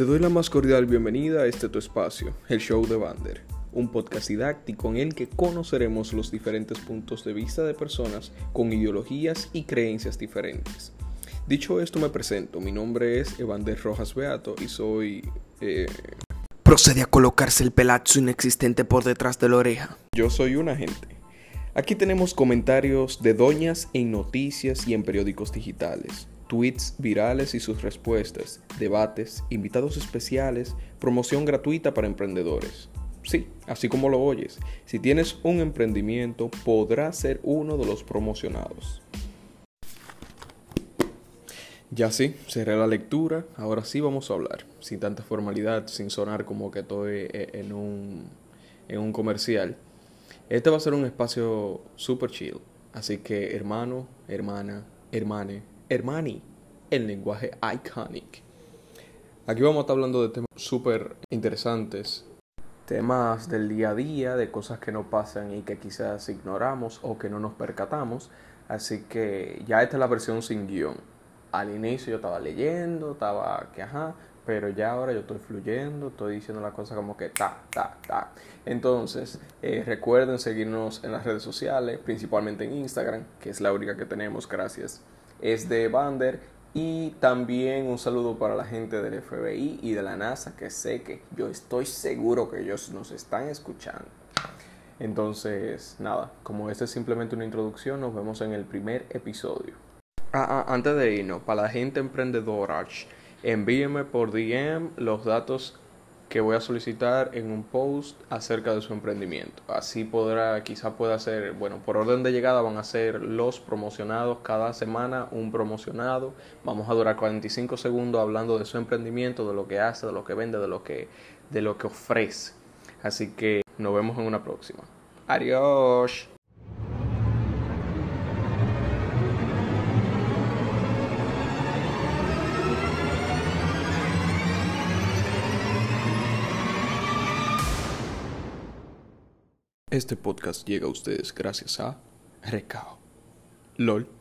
Te doy la más cordial bienvenida a este tu espacio, el show de Bander, un podcast didáctico en el que conoceremos los diferentes puntos de vista de personas con ideologías y creencias diferentes. Dicho esto me presento, mi nombre es Evander Rojas Beato y soy... Eh, Procede a colocarse el pelazo inexistente por detrás de la oreja. Yo soy un agente. Aquí tenemos comentarios de doñas en noticias y en periódicos digitales, tweets virales y sus respuestas, debates, invitados especiales, promoción gratuita para emprendedores. Sí, así como lo oyes, si tienes un emprendimiento podrás ser uno de los promocionados. Ya sí, cerré la lectura, ahora sí vamos a hablar, sin tanta formalidad, sin sonar como que estoy eh, en un, en un comercial. Este va a ser un espacio super chill, así que hermano, hermana, hermane, hermani, el lenguaje iconic. Aquí vamos a estar hablando de temas súper interesantes, temas del día a día, de cosas que no pasan y que quizás ignoramos o que no nos percatamos, así que ya esta es la versión sin guion al inicio yo estaba leyendo, estaba que ajá, pero ya ahora yo estoy fluyendo, estoy diciendo las cosas como que ta, ta, ta. Entonces, eh, recuerden seguirnos en las redes sociales, principalmente en Instagram, que es la única que tenemos, gracias. Es de Bander. Y también un saludo para la gente del FBI y de la NASA, que sé que yo estoy seguro que ellos nos están escuchando. Entonces, nada, como esta es simplemente una introducción, nos vemos en el primer episodio. Ah, ah, antes de irnos, para la gente emprendedora, envíenme por DM los datos que voy a solicitar en un post acerca de su emprendimiento. Así podrá, quizá pueda ser, bueno, por orden de llegada van a ser los promocionados cada semana, un promocionado. Vamos a durar 45 segundos hablando de su emprendimiento, de lo que hace, de lo que vende, de lo que, de lo que ofrece. Así que nos vemos en una próxima. Adiós. Este podcast llega a ustedes gracias a Recao. LOL.